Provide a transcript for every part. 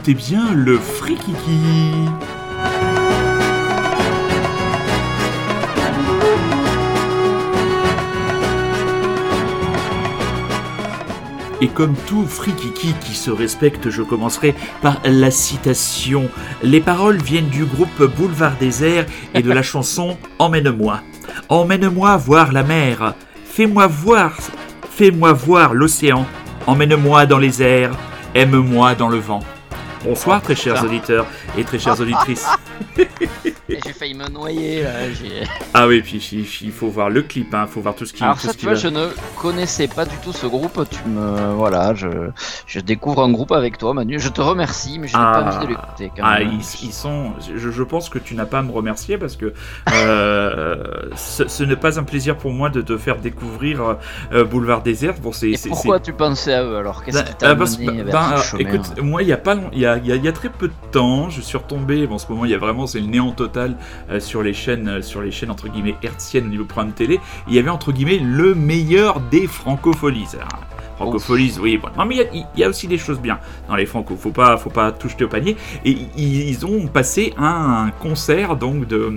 Écoutez bien le Frikiki. Et comme tout frikiki qui se respecte, je commencerai par la citation. Les paroles viennent du groupe Boulevard Désert et de la chanson Emmène-moi. Emmène-moi voir la mer. Fais-moi voir, fais-moi voir l'océan. Emmène-moi dans les airs. Aime-moi dans le vent. Bonsoir, très chers auditeurs et très chères auditrices. J'ai failli me noyer là. Ah oui, puis il faut voir le clip, hein, faut voir tout ce qui. Alors ça, tu vois, je ne connaissais pas du tout ce groupe. Tu me, voilà, je, je découvre un groupe avec toi, Manu. Je te remercie, mais je n'ai pas envie de ah. l'écouter. Ah, ils, ils, sont. Je, je, pense que tu n'as pas à me remercier parce que euh, ce, n'est pas un plaisir pour moi de te faire découvrir euh, Boulevard Désert. Bon, c'est. Pourquoi tu pensais à eux alors? Qu'est-ce qui t'a amené ben, ben Écoute, moi, il y a pas, il y a, il y a très peu de temps, je suis retombé. Bon, en ce moment, il y a vraiment, c'est le néant total euh, sur les chaînes, euh, sur les chaînes entre guillemets hertziennes au niveau programme télé. Il y avait entre guillemets le meilleur des francopholies. Francopholies, oui. Bon. Non, mais il y, a aussi des choses bien dans les franco. Faut pas, faut pas tout jeter au panier. Et ils ont passé un concert donc de.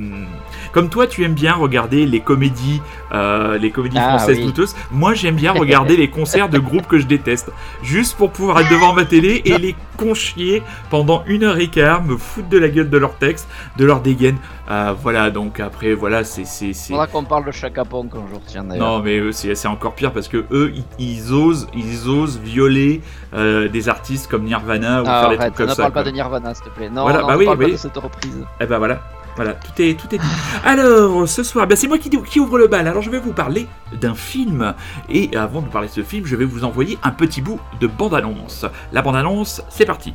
Comme toi, tu aimes bien regarder les comédies, euh, les comédies ah françaises douteuses. Moi, j'aime bien regarder les concerts de groupes que je déteste, juste pour pouvoir être devant ma télé et les conchier pendant une heure et quart, me foutre de la gueule de leur texte, de leur dégaine. Euh, voilà, donc après, voilà, c'est. Faudra qu'on parle de Chaka Pong un jour, tiens Non, mais c'est encore pire parce que eux, ils, osent, ils osent violer euh, des artistes comme Nirvana ou ah, faire des trucs comme ça. Ne parle pas de Nirvana, s'il te plaît. Non, voilà, non, bah ne oui, parle pas de cette reprise. Eh ben voilà. Voilà, tout est, tout est dit. Alors, ce soir, ben c'est moi qui, qui, ouvre le bal. Alors, je vais vous parler d'un film. Et avant de vous parler de ce film, je vais vous envoyer un petit bout de bande-annonce. La bande-annonce, c'est parti.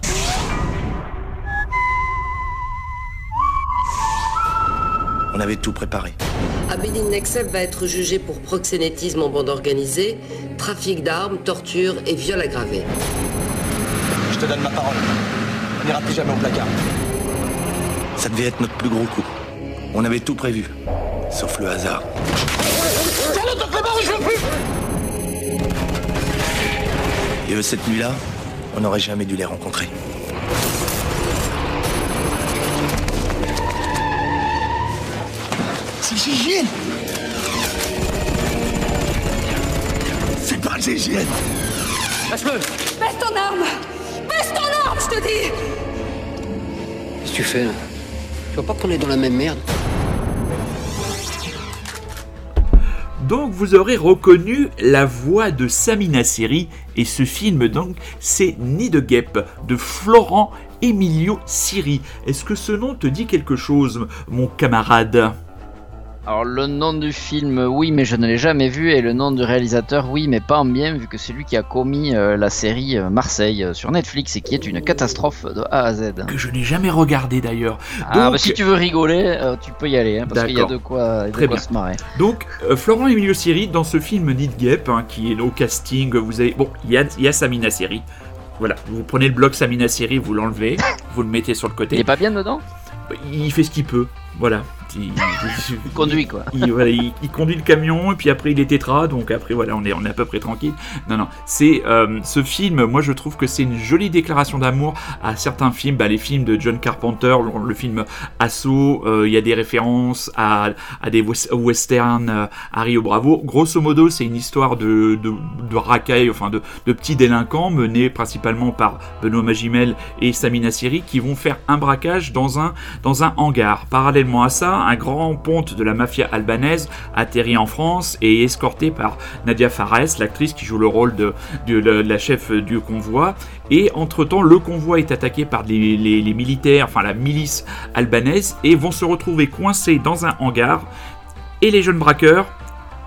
On avait tout préparé. Abedin Nexep va être jugé pour proxénétisme en bande organisée, trafic d'armes, torture et viol aggravé. Je te donne ma parole. On n'ira plus jamais au placard. Ça devait être notre plus gros coup. On avait tout prévu, sauf le hasard. Et eux, cette nuit-là, on n'aurait jamais dû les rencontrer. Gégène C'est pas Gégène Lâche-le Baisse ton arme. Baisse ton arme, je te dis. Qu'est-ce que tu fais là? Vois pas qu'on est dans la même merde. Donc vous aurez reconnu la voix de Samina Seri et ce film donc c'est Nid de guêpe de Florent Emilio Siri. Est-ce que ce nom te dit quelque chose mon camarade? Alors le nom du film, oui, mais je ne l'ai jamais vu, et le nom du réalisateur, oui, mais pas en bien, vu que c'est lui qui a commis euh, la série euh, Marseille euh, sur Netflix et qui est une catastrophe de A à Z. Que je n'ai jamais regardé d'ailleurs. Ah, bah, si tu veux rigoler, tu peux y aller, hein, parce qu'il y a de quoi, de se marrer. Donc Florent Emilio Siri dans ce film Need Gap, hein, qui est au casting, vous avez, bon, il y a, y a Samina Seri. Voilà, vous prenez le bloc Samina Seri, vous l'enlevez, vous le mettez sur le côté. Il est pas bien dedans? Il fait ce qu'il peut, voilà il, conduit quoi. Il, conduit le camion et puis après il est tétra, donc après voilà, on est, on est à peu près tranquille. Non, non, c'est euh, ce film, moi je trouve que c'est une jolie déclaration d'amour à certains films, bah, les films de John Carpenter, le, film Assaut, euh, il y a des références à, à des westerns, euh, à Rio Bravo. Grosso modo, c'est une histoire de, de, de racailles, enfin de, de, petits délinquants menés principalement par Benoît Magimel et Samina Siri qui vont faire un braquage dans un, dans un hangar. Parallèlement à ça, un grand ponte de la mafia albanaise atterrit en France et escorté par Nadia Fares, l'actrice qui joue le rôle de, la chef du convoi. Et entre-temps, le convoi est attaqué par les militaires, enfin la milice albanaise, et vont se retrouver coincés dans un hangar. Et les jeunes braqueurs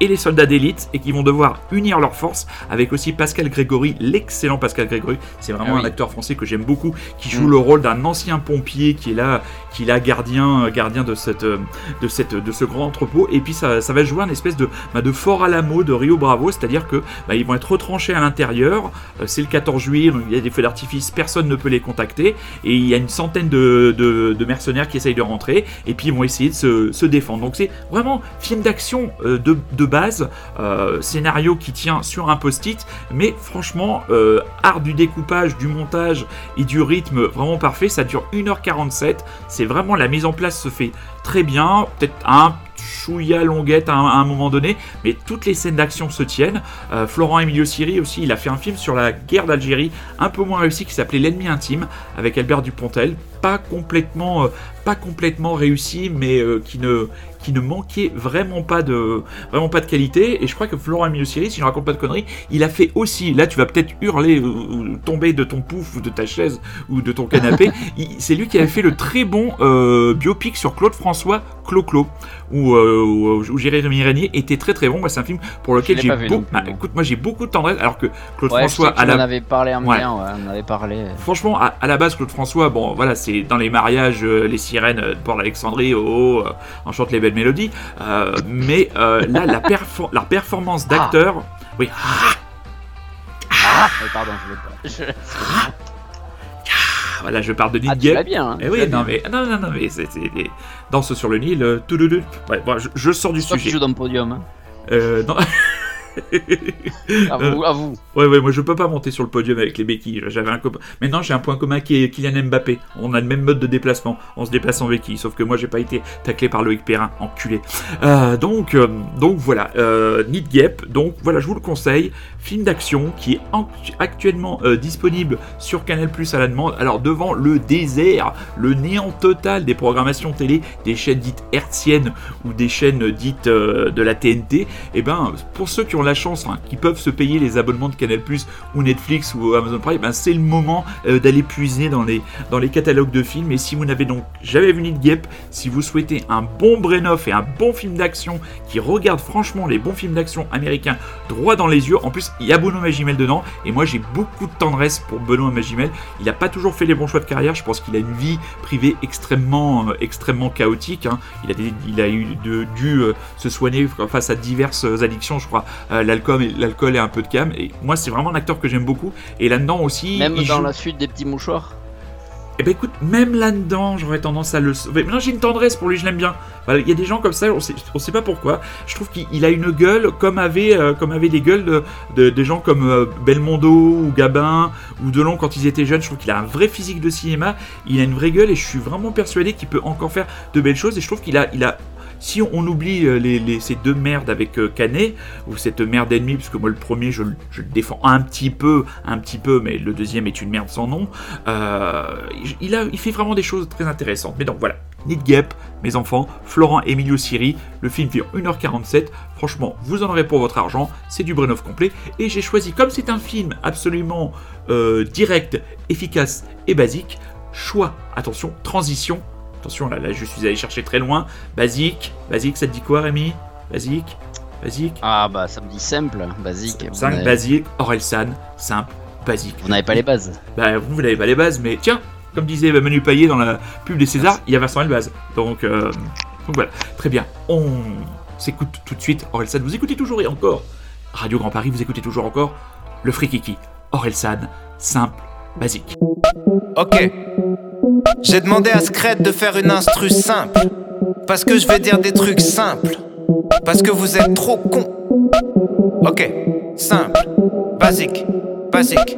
et les soldats d'élite et qui vont devoir unir leurs forces avec aussi Pascal Grégory, l'excellent Pascal Grégory. C'est vraiment ah un acteur français que j'aime beaucoup qui joue mm. le rôle d'un ancien pompier qui est là, qui est là gardien, gardien de cette, de cette, de ce grand entrepôt. Et puis ça, ça va jouer un espèce de, bah, de fort Alamo de Rio Bravo, c'est-à-dire que bah, ils vont être retranchés à l'intérieur. Euh, c'est le 14 juillet, il y a des feux d'artifice, personne ne peut les contacter et il y a une centaine de, de, mercenaires qui essayent de rentrer et puis ils vont essayer de se, se défendre. Donc c'est vraiment film d'action euh, de, de base, euh, scénario qui tient sur un post-it, mais franchement, euh, art du découpage, du montage et du rythme vraiment parfait. Ça dure 1h47. C'est vraiment la mise en place se fait très bien. Peut-être un chouïa longuette à un, moment donné, mais toutes les scènes d'action se tiennent. Euh, Florent Emilio Siri aussi, il a fait un film sur la guerre d'Algérie, un peu moins réussi, qui s'appelait L'ennemi intime, avec Albert Dupontel. Pas complètement, pas complètement réussi, mais qui ne, qui ne manquait vraiment pas de, vraiment pas de qualité. Et je crois que Florent Emilio Siri, si je ne raconte pas de conneries, il a fait aussi. Là, tu vas peut-être hurler ou, ou tomber de ton pouf ou de ta chaise ou de ton canapé. C'est lui qui avait fait le très bon euh, biopic sur Claude François, Clo-Clo, où, euh, où, où Jérémy Régnier était très très bon. C'est un film pour lequel j'ai beaucoup. non. écoute, moi j'ai beaucoup de tendresse, alors que Claude Ouais, François à la avais parlé en Ouais. bien, ouais, on en avait parlé. Franchement, à, à la base, Claude François, bon, voilà, c'est dans les mariages, euh, les sirènes euh, de Port-l'Alexandrie, oh, oh, euh, on chante les belles mélodies. euh, mais euh, là, la, perfor- la performance d'acteur, oui, ah, Ah, ouais, pardon, je l'ai pas. Je- voilà, je parle de Ah, Nick tu bien. hein, Eh tu oui, non bien. mais, non, non, non, mais c'est danses sur le Nil, euh. Ouais, bon, je, je sors du sujet. joues dans le podium. hein. Euh, non. À vous, à vous. Ouais, ouais, moi je peux pas monter sur le podium avec les béquilles. J'avais un copain. Maintenant j'ai un point commun qui est Kylian Mbappé. On a le même mode de déplacement. On se déplace en béquille. Sauf que moi j'ai pas été taclé par Loïc Perrin, enculé. Euh, donc, euh, donc voilà. Euh, Need Gap. Donc voilà, je vous le conseille. Film d'action qui est en- actuellement euh, disponible sur Canal Plus à la demande. Alors devant le désert, le néant total des programmations télé, des chaînes dites hertziennes ou des chaînes dites euh, de la TNT, et ben pour ceux qui ont la chance, hein, qui peuvent se payer les abonnements de Canal Plus ou Netflix ou Amazon Prime, ben c'est le moment euh, d'aller puiser dans les, dans les catalogues de films. Et si vous n'avez donc jamais vu Need Gap, si vous souhaitez un bon Brenoff et un bon film d'action qui regarde franchement les bons films d'action américains droit dans les yeux, en plus il y a Benoît Magimel dedans, et moi j'ai beaucoup de tendresse pour Benoît Magimel. Il n'a pas toujours fait les bons choix de carrière, je pense qu'il a une vie privée extrêmement, euh, extrêmement chaotique. hein. Il, a il a eu de- dû euh, se soigner face à diverses addictions, je crois, l'alcool, et- l'alcool et un peu de cam. Et moi c'est vraiment un acteur que j'aime beaucoup. Et là-dedans aussi, Même il dans joue- la suite des petits mouchoirs. eh ben écoute, même là-dedans, j'aurais tendance à le sauver. Mais non, j'ai une tendresse pour lui, je l'aime bien. Voilà, Il y a des gens comme ça, on sait, on sait pas pourquoi. Je trouve qu'il il a une gueule comme avait, euh, comme avait des gueules de, de- des gens comme euh, Belmondo ou Gabin ou Delon quand ils étaient jeunes. Je trouve qu'il a un vrai physique de cinéma. Il a une vraie gueule et je suis vraiment persuadé qu'il peut encore faire de belles choses. Et je trouve qu'il a, il a, si on, oublie euh, ces deux merdes avec euh, Canet, ou cette merde ennemie, parce que moi le premier je, le- défends un petit peu, un petit peu, mais le deuxième est une merde sans nom, euh, il, fait vraiment des choses très intéressantes. Mais donc voilà, Need Gap, mes enfants, Florent Emilio Siri, le film dure 1h47, franchement vous en aurez pour votre argent, c'est du Brenov complet, et j'ai choisi, comme c'est un film absolument direct, efficace et basique, choix, attention, transition, attention là, là je suis allé chercher très loin, basique, basique ça te dit quoi Rémi? Basique Basique Ah bah ça me dit simple, basique. Vous 5 n'avez- basique, Orelsan, simple, basique. Vous n'avez pas les bases. Bah, vous, vous n'avez pas les bases, mais tiens, comme disait Manu Payet dans la pub des Césars, il y a Vincent Elbaz. Donc, euh, donc voilà, très bien. On s'écoute tout de suite Orelsan. Vous écoutez toujours et encore Radio Grand Paris, vous écoutez toujours encore le Frikiki. Orelsan, simple, basique. Ok. J'ai demandé à Scred de faire une instru simple. Parce que je vais dire des trucs simples. Parce que vous êtes trop cons. Ok. Simple. Basique. Basique.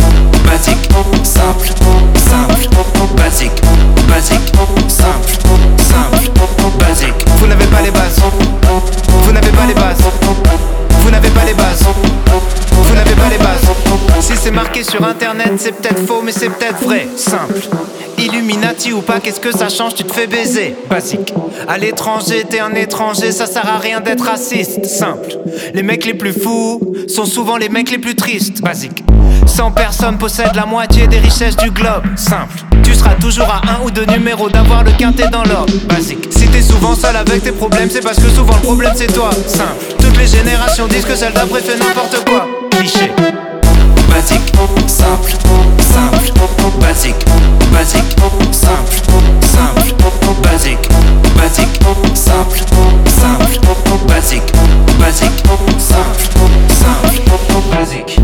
Basique. Simple. Simple. Basique. Basique. Simple. Simple. Basique. Vous n'avez pas les bases. Vous n'avez pas les bases. Vous n'avez pas les bases. Vous n'avez pas les bases. Si c'est marqué sur internet, c'est peut-être faux, mais c'est peut-être vrai. Simple. Illuminati ou pas, qu'est-ce que ça change? Tu te fais baiser. Basique. À l'étranger, t'es un étranger, ça sert à rien d'être raciste. Simple. Les mecs les plus fous sont souvent les mecs les plus tristes. Basique. 100 personnes possèdent la moitié des richesses du globe. Simple. Tu seras toujours à un ou deux numéros d'avoir le quintet dans l'ordre. Basique. Si t'es souvent seul avec tes problèmes, c'est parce que souvent le problème c'est toi. Simple. Toutes les générations disent que celle d'après fait n'importe quoi. Cliché. Basique, simple, simple, basique, basique, simple, simple, basique, basique, simple, simple, basique, basique, simple, simple, basique.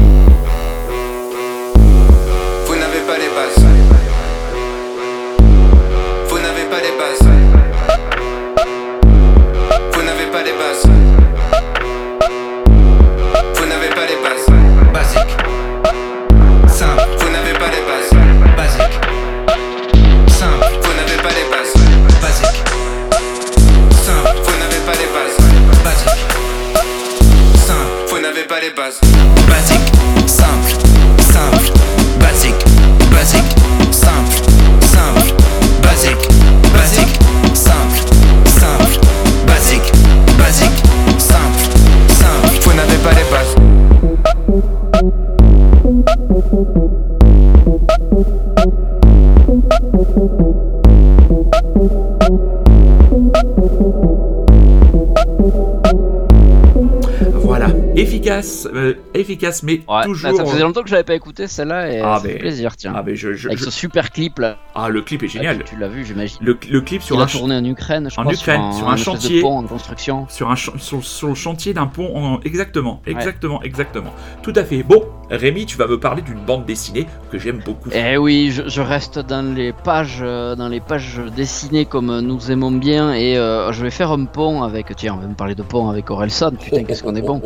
Efficace, euh, efficace, mais Ouais, toujours. ça faisait longtemps que je l'avais pas écouté celle-là et Ah, ça fait mais- plaisir, tiens. Ah, mais je, je- Avec je- ce super clip là. ah, le clip est génial. Tu, tu l'as vu, j'imagine. Le, le clip sur Il un, a tourné en Ukraine, je en crois, Ukraine, sur sur un, un espèce de chantier. pont en construction. sur un ch- sur, sur le chantier d'un pont en... exactement exactement exactement tout à fait bon Rémi tu vas me parler d'une bande dessinée que j'aime beaucoup Eh oui, je, je reste dans les pages, euh, dans les pages dessinées comme nous aimons bien et euh, je vais faire un pont avec. Tiens, on va me parler de pont avec Orelsan. Putain, qu'est-ce qu'on est bon.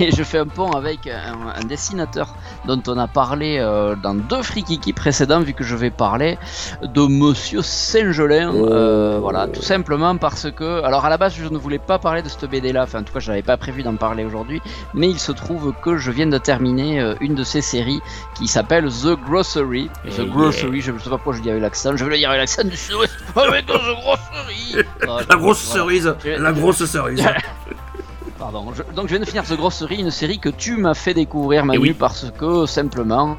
Et je fais un pont avec un, un dessinateur dont on a parlé euh, dans deux frikiki précédents, vu que je vais parler de Monsieur Saint-Gelin. euh, voilà, tout simplement parce que. Alors à la base, je ne voulais pas parler de cette BD là, enfin en tout cas, je n'avais pas prévu d'en parler aujourd'hui, mais il se trouve que je viens de terminer euh, une de ces séries qui s'appelle The Grocery. The Grocery, je ne sais pas pourquoi je dis avec l'accent, je vais le dire avec l'accent du sud-ouest, avec The Grocery. Ah, la grosse voilà. cerise la grosse cerise Pardon. Je- donc je viens de finir The Grocery, une série que tu m'as fait découvrir Manu Eh oui. parce que simplement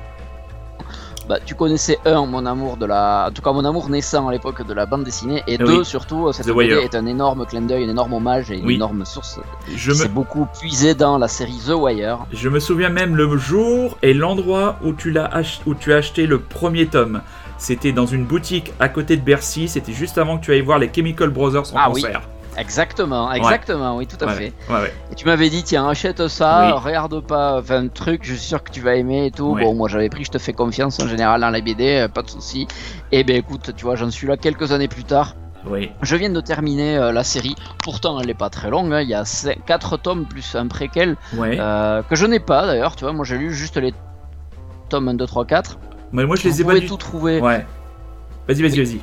bah, tu connaissais un mon amour de la en tout cas mon amour naissant à l'époque de la bande dessinée et Eh deux oui. surtout cette The BD Wire. est un énorme clin d'œil, un énorme hommage et une Oui. énorme source. je me beaucoup puisé dans la série The Wire. je me souviens même le jour et l'endroit où tu l'as ach- où tu as acheté le premier tome c'était dans une boutique à côté de Bercy c'était juste avant que tu ailles voir les Chemical Brothers en Ah oui. Exactement, exactement, oui tout à Ouais, fait. ouais. Et tu m'avais dit tiens achète ça, Oui. regarde pas, enfin un truc, je suis sûr que tu vas aimer et tout. Bon moi j'avais pris, je te fais confiance en général dans la BD, euh, pas de souci. Et ben écoute, tu vois j'en suis là quelques années plus tard. oui Je viens de terminer euh, la série, pourtant elle est pas très longue, hein, il y a 4 tomes plus un préquel euh, que je n'ai pas d'ailleurs, tu vois, moi j'ai lu juste les tomes 1, 2, 3, 4. mais moi je les Vous ai pas du tout trouver. ouais vas-y vas-y vas-y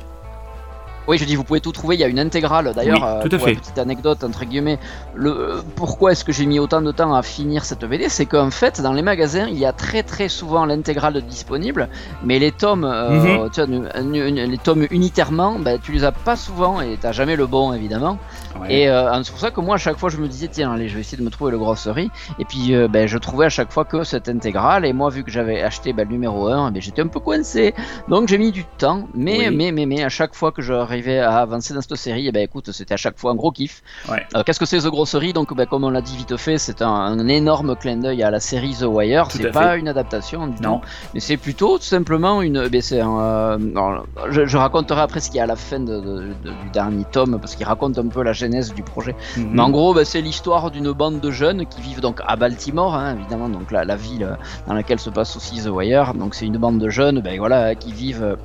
Oui, je dis, vous pouvez tout trouver. Il y a une intégrale d'ailleurs. Oui, euh, tout à pour fait. la petite anecdote entre guillemets. Le euh, pourquoi est-ce que j'ai mis autant de temps à finir cette BD, c'est qu'en fait, dans les magasins, il y a très très souvent l'intégrale disponible, mais les tomes, euh, Mhm. tu vois, les tomes unitairement, ben, tu les as pas souvent et t'as jamais le bon évidemment. Ouais. Et euh, c'est pour ça que moi, à chaque fois, je me disais, tiens, allez, je vais essayer de me trouver le grosserie. Et puis, euh, ben, je trouvais à chaque fois que cette intégrale. Et moi, vu que j'avais acheté ben, le numéro 1, ben, j'étais un peu coincé. Donc, j'ai mis du temps. Mais, Oui. mais, mais, mais, à chaque fois que j'arrivais à avancer dans cette série, et ben, écoute, c'était à chaque fois un gros kiff. Ouais. Euh, Qu'est-ce que c'est The Grosserie? Donc, ben, comme on l'a dit vite fait, c'est un, un énorme clin d'œil à la série The Wire. C'est pas fait. une adaptation du non tout. Mais c'est plutôt tout simplement une. ben, un, euh, non, je, je raconterai après ce qu'il y a à la fin de- de- de- du dernier tome, parce qu'il raconte un peu la genèse du projet. Mhm. Mais en gros, bah, c'est l'histoire d'une bande de jeunes qui vivent donc à Baltimore, hein, évidemment, donc la, la ville dans laquelle se passe aussi The Wire. Donc c'est une bande de jeunes, ben voilà, qui vivent.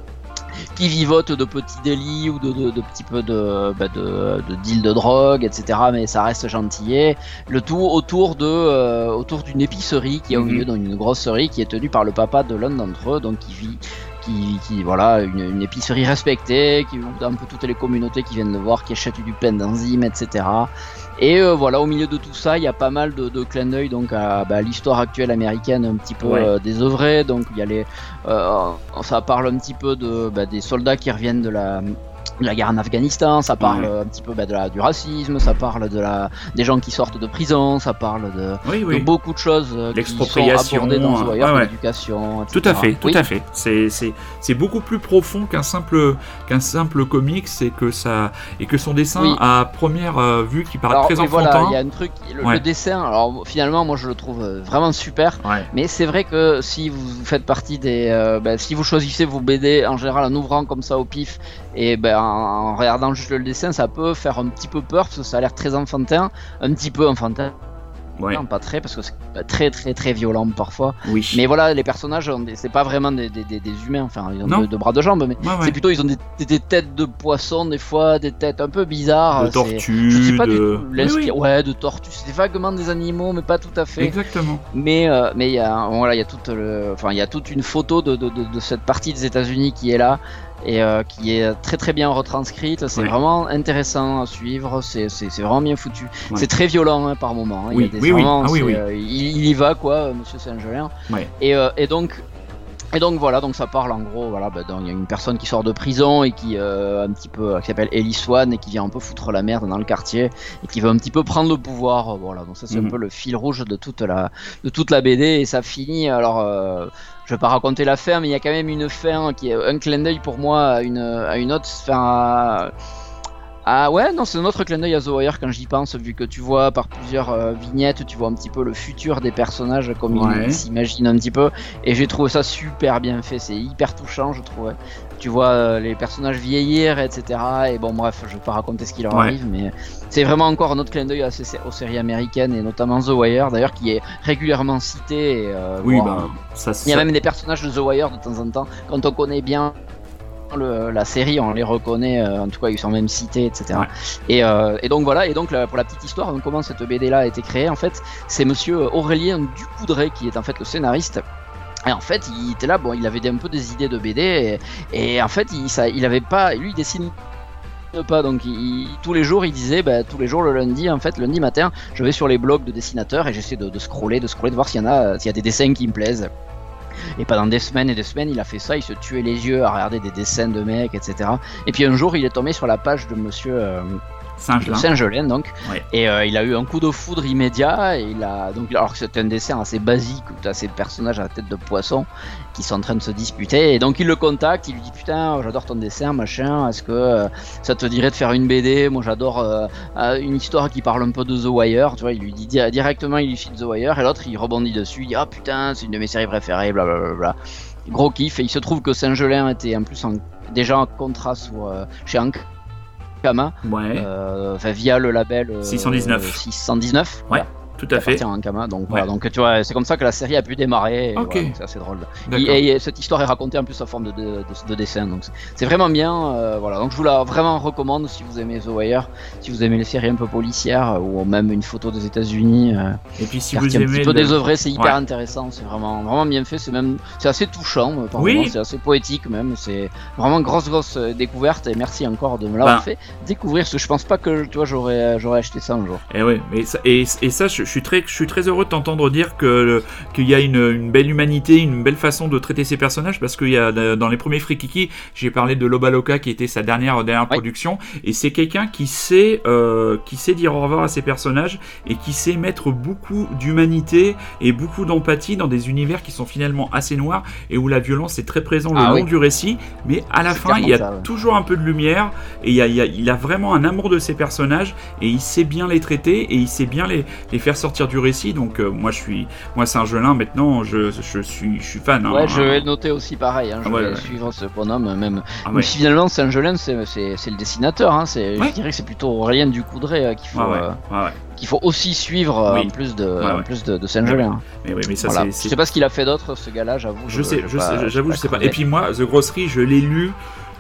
Qui vivotent de petits délits ou de, de, de petits peu de, bah, de, de deals de drogue, etc. Mais ça reste gentillet. Le tout autour de euh, autour d'une épicerie qui est au Mhm. milieu d'une grosserie qui est tenue par le papa de l'un d'entre eux, donc qui vit qui, qui voilà une, une épicerie respectée, qui un peu toutes les communautés qui viennent le voir, qui achètent du pain d'enzymes, etc. Et euh, voilà, au milieu de tout ça, il y a pas mal de, de clins d'œil donc à bah, l'histoire actuelle américaine un petit peu Ouais. euh, désœuvrée. Donc il y a les, euh, ça parle un petit peu de bah, des soldats qui reviennent de la la guerre en Afghanistan, ça parle un petit peu bah, de la, du racisme, ça parle de la, des gens qui sortent de prison, ça parle de, Oui, oui. de beaucoup de choses euh, qui sont L'expropriation, dans ouais, ouais. l'éducation, Tout à fait, tout à fait. C'est c'est c'est beaucoup plus profond qu'un simple qu'un simple comics et que ça et que son dessin à première euh, vue qui paraît Alors, très voilà, enfantin. il y a un truc, le, Ouais. le dessin, alors finalement, moi je le trouve euh, vraiment super. Mais c'est vrai que si vous faites partie des, euh, ben, si vous choisissez vos BD en général en ouvrant comme ça au pif et ben, en, regardant juste le dessin, ça peut faire un petit peu peur parce que ça a l'air très enfantin, un petit peu enfantin, Ouais. non, pas très parce que c'est très très très violent parfois. Oui. Mais voilà, les personnages, c'est pas vraiment des, des- des- des humains, enfin ils ont de, de bras de jambes, mais Ouais, ouais. c'est plutôt ils ont des, têtes de poissons des fois, des têtes un peu bizarres. de c'est- tortue, je sais pas de... du tout Oui, Ouais, de tortues. C'est vaguement des animaux, mais pas tout à fait. Exactement. Mais euh, mais il y a voilà, il y a toute le, enfin il y a toute une photo de, de cette partie des États-Unis qui est là et euh, qui est très très bien retranscrite. C'est Ouais. vraiment intéressant à suivre. C'est vraiment bien foutu. Ouais. C'est très violent hein, par moment. hein. Il y a des oui, oui. Ah euh, il, il y va quoi, euh, Monsieur Saint-Gelin. Ouais. Et euh, et donc et donc voilà, donc ça parle en gros, voilà, bah, il y a une personne qui sort de prison et qui un petit peu, qui s'appelle Ellie Swan et qui vient un peu foutre la merde dans le quartier et qui veut un petit peu prendre le pouvoir, voilà. Donc ça c'est Mhm. un peu le fil rouge de toute la, de toute la BD et ça finit. Alors, je vais pas raconter la fin, mais il y a quand même une fin qui est un clin d'œil pour moi à une, à une autre fin. Ah ouais, non, c'est un autre clin d'œil à The Wire quand j'y pense, vu que tu vois par plusieurs euh, vignettes, tu vois un petit peu le futur des personnages comme ils- Ouais. ils s'imaginent un petit peu. Et j'ai trouvé ça super bien fait, c'est hyper touchant, je trouvais. Tu vois euh, les personnages vieillir, etc. Et bon, bref, je vais pas raconter ce qui leur Ouais. arrive, mais c'est vraiment encore un autre clin d'œil aux séries américaines et notamment The Wire, d'ailleurs, qui est régulièrement cité. Et, euh, Oui, bah, ça, il y a ça- même des personnages de The Wire de temps en temps, quand on connaît bien le- la série, on les reconnaît, euh, en tout cas ils sont même cités, etc. Ouais. Et, euh, et donc voilà, et donc pour la petite histoire, donc, comment cette BD là a été créée, en fait, c'est monsieur Aurélien Ducoudray qui est en fait le scénariste. Et en fait, il était là, bon, il avait un peu des idées de BD, et, et en fait, il, ça, il avait pas, lui, il dessine pas, donc il- tous les jours, il disait, bah, tous les jours le lundi, en fait, lundi matin, je vais sur les blogs de dessinateurs et j'essaie de, de scroller, de scroller, de voir s'il y en a, s'il y a des dessins qui me plaisent. Et pendant des semaines et des semaines, il a fait ça, il se tuait les yeux à regarder des dessins de mecs, etc. Et puis un jour, il est tombé sur la page de monsieur euh, Saint-Gelin. Saint-Gelin, donc. Ouais. Et euh, il a eu un coup de foudre immédiat. Et il a, donc, alors que c'était un dessin assez basique, où tu as ces personnages à la tête de poisson qui sont en train de se disputer. Et donc il le contacte, il lui dit Putain, j'adore ton dessin, machin, est-ce que euh, ça te dirait de faire une BD Moi j'adore euh, une histoire qui parle un peu de The Wire. Tu vois, il lui dit di- directement, il lui file The Wire. Et l'autre il rebondit dessus, il dit Ah putain, c'est une de mes séries préférées, blablabla. Gros kiff. Et il se trouve que Saint-Gelin était en plus en- déjà en contrat euh, chez Ankama. Ouais, Euh, via le label euh, 619. 619 voilà, tout à fait. Ankama. Donc, voilà, donc tu vois, c'est comme ça que la série a pu démarrer. et Ok. voilà, donc c'est assez drôle. Et, et cette histoire est racontée en plus sous forme de, de, de- de dessin. Donc c'est- vraiment bien. euh, voilà, donc je vous la vraiment recommande si vous aimez The Wire, si vous aimez les séries un peu policières ou même une photo des États-Unis. Euh, Et puis si vous un petit aimez peu le- désœuvré, c'est hyper Ouais. intéressant. C'est vraiment vraiment bien fait. C'est même c'est assez touchant. euh, par Oui. C'est assez poétique même. C'est vraiment grosse grosse découverte. Et merci encore de me l'avoir Ben. fait découvrir. Parce que je pense pas que tu vois j'aurais j'aurais acheté ça un jour. Et ouais, mais ça, et, et ça, je suis très, je suis très heureux de t'entendre dire que qu'il y a une, une belle humanité, une belle façon de traiter ces personnages, parce qu'il y a euh, dans les premiers Frikiki, j'ai parlé de Loba Loca qui était sa dernière dernière Ouais. production, et c'est quelqu'un qui sait, euh, qui sait dire au revoir à ses personnages et qui sait mettre beaucoup d'humanité et beaucoup d'empathie dans des univers qui sont finalement assez noirs et où la violence est très présente le Ah long oui. du récit, mais à la fin il y a clairement ça, ouais. toujours un peu de lumière et il, y a, il, y a, il a vraiment un amour de ses personnages et il sait bien les traiter et il sait bien les, les faire sortir du récit. Donc euh, moi je suis, moi Saint-Gelin maintenant, je, je suis, je suis fan. hein. Ouais, je vais noter aussi pareil. Hein, je Ah vais ouais. suivre ce bonhomme même. Ah Même ouais. si finalement Saint-Gelin c'est le dessinateur. Hein, c'est je dirais que c'est plutôt Aurélien Ducoudray euh, qu'il faut euh, qu'il faut aussi suivre euh, Oui. en plus de Ouais, en ouais. plus de, de Saint-Gelin. Mais oui, mais ça Voilà. c'est- Je sais pas ce qu'il a fait d'autre ce gars-là, j'avoue. Je sais, je pas- sais, j'avoue, je sais pas. Et puis moi, The Grossery, je l'ai lu,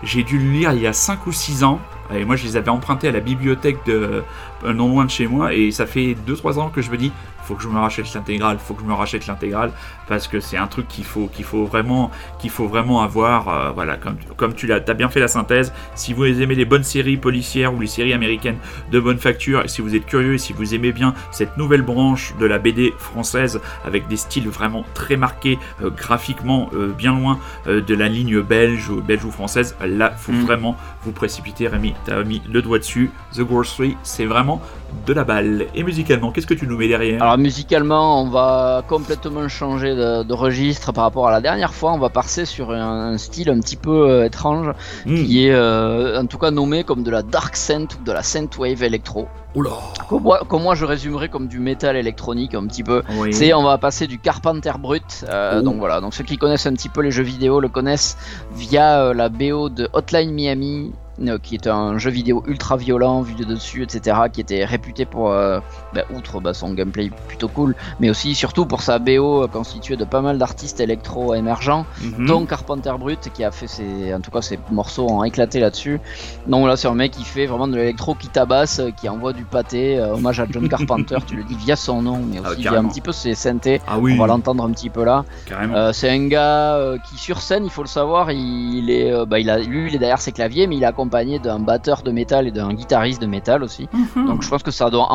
j'ai dû le lire il y a 5 ou 6 ans. Et moi, je les avais empruntés à la bibliothèque de, euh, non loin de chez moi, et ça fait 2-3 ans que je me dis, faut que je me rachète l'intégrale, faut que je me rachète l'intégrale, parce que c'est un truc qu'il faut, qu'il faut vraiment, qu'il faut vraiment avoir. euh, voilà, comme, comme tu l'as, as bien fait la synthèse. Si vous aimez les bonnes séries policières ou les séries américaines de bonne facture, et si vous êtes curieux et si vous aimez bien cette nouvelle branche de la BD française avec des styles vraiment très marqués, euh, graphiquement euh, bien loin de la ligne belge ou belge ou française, là, faut Mm. vraiment vous précipiter. Rémi, t'as mis le doigt dessus. The Grocery, c'est vraiment de la balle. Et musicalement, qu'est-ce que tu nous mets derrière? Alors musicalement, on va complètement changer de, de registre par rapport à la dernière fois. On va passer sur un, un style un petit peu euh, étrange, Hmm. qui est euh, en tout cas nommé comme de la dark synth ou de la synthwave électro. Oula Que moi, que moi je résumerais comme du métal électronique un petit peu. Oui. C'est, on va passer du Carpenter brut. euh, Oh. Donc voilà, donc ceux qui connaissent un petit peu les jeux vidéo le connaissent via la BO de Hotline Miami, qui est un jeu vidéo ultra violent vu de dessus, etc., qui était réputé pour, euh, bah, outre bah, son gameplay plutôt cool, mais aussi surtout pour sa BO euh, constituée de pas mal d'artistes électro émergents, Mhm. dont Carpenter Brut, qui a fait ses, en tout cas ses morceaux ont éclaté là-dessus. Donc là, c'est un mec qui fait vraiment de l'électro qui tabasse, euh, qui envoie du pâté, euh, hommage à John Carpenter, tu le dis via son nom, mais Ah, aussi via un petit peu ses synthés. Ah oui, On va l'entendre un petit peu là. Euh, c'est un gars euh, qui sur scène, il faut le savoir, il est, euh, bah, il a, lui, il est derrière ses claviers, mais il est accompagné d'un batteur de métal et d'un guitariste de métal aussi. Mhm. Donc je pense que ça doit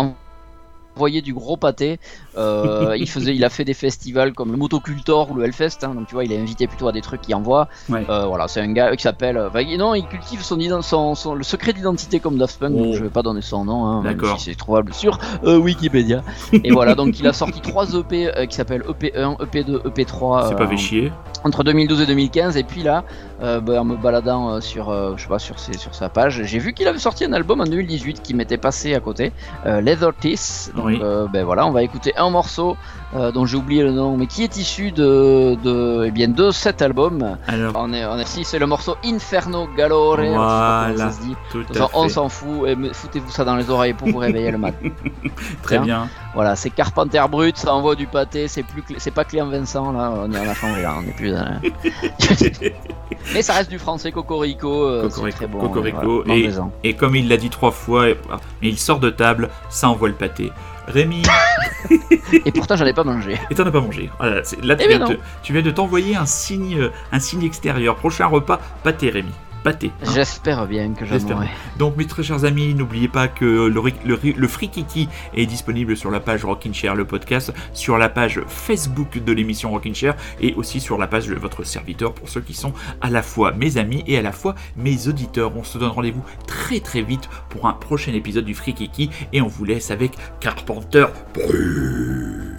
envoyer du gros pâté. Euh, il faisait, il a fait des festivals comme le Motocultor ou le Hellfest. hein, donc tu vois, il est invité plutôt à des trucs qui envoient. Ouais. Euh, voilà, c'est un gars qui s'appelle. euh, enfin, non, il cultive son, son, son- le secret d'identité comme Daft Punk. donc Oh. je vais pas donner son nom. Hein, même D'accord. si c'est trouvable sur euh, Wikipédia. et voilà, donc il a sorti trois EP qui s'appellent EP1, EP2, EP3. C'est pas fait chier. entre 2012 et 2015 et puis là bah, en me baladant sur je sais pas sur, ses, sur sa page j'ai vu qu'il avait sorti un album en 2018 qui m'était passé à côté Leather Teeth donc Oui. euh, ben voilà on va écouter un morceau euh, dont j'ai oublié le nom mais qui est issu de de, eh bien, de cet album Alors, on est, on est si c'est le morceau Inferno Galore Voilà. ça se dit tout à on s'en fout et foutez-vous ça dans les oreilles pour vous réveiller le matin Très Tiens. bien. voilà c'est Carpenter brut ça envoie du pâté c'est plus c'est pas Clément Vincent là on, est, on a changé là on est plus dans la- Mais ça reste du français Cocorico, euh, Cocorico, très bon. Cocorico, euh, voilà, et- mangez-en. Et comme il l'a dit trois fois, et- ah, mais il sort de table, ça envoie le pâté. Rémi, Et pourtant j'en ai pas mangé. et t'en as pas mangé. Voilà, c'est- là, tu Eh viens, de tu viens de t'envoyer un signe, un signe extérieur. Prochain repas, pâté, Rémi. Hein. J'espère bien que j'en aurai. Donc, mes très chers amis, n'oubliez pas que le, le, le Frikiki est disponible sur la page Rockin' Chair, le podcast, sur la page Facebook de l'émission Rockin' Chair et aussi sur la page de votre serviteur pour ceux qui sont à la fois mes amis et à la fois mes auditeurs. On se donne rendez-vous très très vite pour un prochain épisode du Frikiki et on vous laisse avec Carpenter Brut.